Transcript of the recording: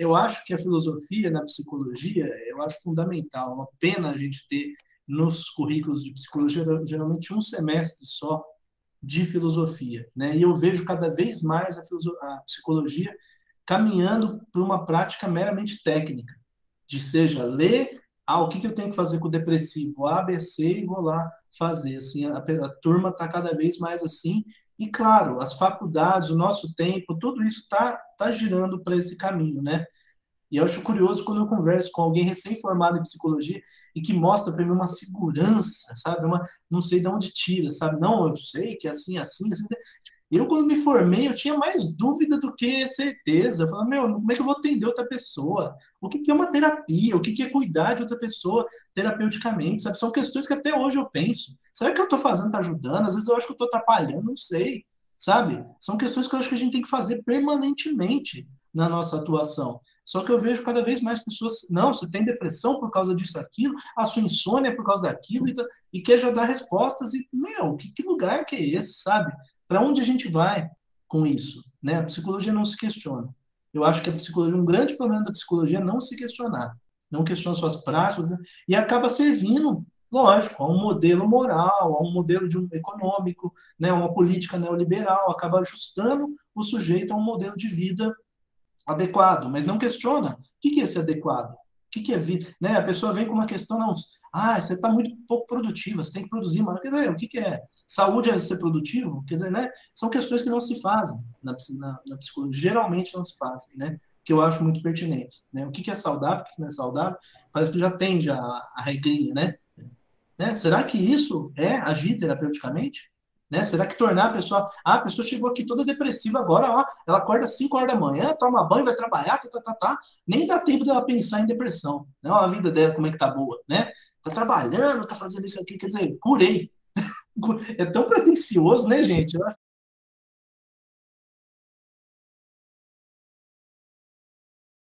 eu acho que a filosofia na psicologia, eu acho fundamental. Uma pena a gente ter nos currículos de psicologia geralmente um semestre só de filosofia, né? E eu vejo cada vez mais a, a psicologia caminhando para uma prática meramente técnica, de seja ler, ah, o que, que eu tenho que fazer com o depressivo, A, B, C, e vou lá fazer. Assim, a, a turma está cada vez mais assim, e claro, as faculdades, o nosso tempo, tudo isso está tá girando para esse caminho, né? E eu acho curioso quando eu converso com alguém recém-formado em psicologia e que mostra para mim uma segurança, sabe? Uma, não sei de onde tira, sabe? Não, eu sei que é assim, assim, assim. Eu, quando me formei, eu tinha mais dúvida do que certeza. Eu falava, meu, como é que eu vou atender outra pessoa? O que, que é uma terapia? O que, que é cuidar de outra pessoa terapeuticamente? Sabe? São questões que até hoje eu penso. Será que eu estou fazendo está ajudando? Às vezes eu acho que eu estou atrapalhando, não sei. Sabe? São questões que eu acho que a gente tem que fazer permanentemente na nossa atuação. Só que eu vejo cada vez mais pessoas, não, você tem depressão por causa disso, aquilo, a sua insônia é por causa daquilo, e, e quer já dar respostas, e, meu, que, que lugar que é esse, sabe? Para onde a gente vai com isso? Né? A psicologia não se questiona. Eu acho que a psicologia, um grande problema da psicologia é não se questionar, não questiona suas práticas, né? e acaba servindo, lógico, a um modelo moral, a um modelo de um econômico, né? uma política neoliberal, acaba ajustando o sujeito a um modelo de vida adequado, mas não questiona o que é esse adequado, o que é vida, né? A pessoa vem com uma questão, não, ah, você está muito pouco produtiva, você tem que produzir mais. Quer dizer, o que, que é? Saúde é ser produtivo? Quer dizer, né? São questões que não se fazem na, na, na psicologia, geralmente não se fazem, né? Que eu acho muito pertinentes, né? O que, que é saudável, o que não é saudável, parece que já tem já a regrinha, né? né? Será que isso é agir terapeuticamente? Né? Será que tornar a pessoa. Ah, a pessoa chegou aqui toda depressiva agora, ó, ela acorda às 5 horas da manhã, toma banho, vai trabalhar, tá, tá, tá, tá. Nem dá tempo dela pensar em depressão. Né? a vida dela, como é que tá boa, né? Tá trabalhando, tá fazendo isso aqui, quer dizer, curei. É tão pretencioso, né, gente? Eu acho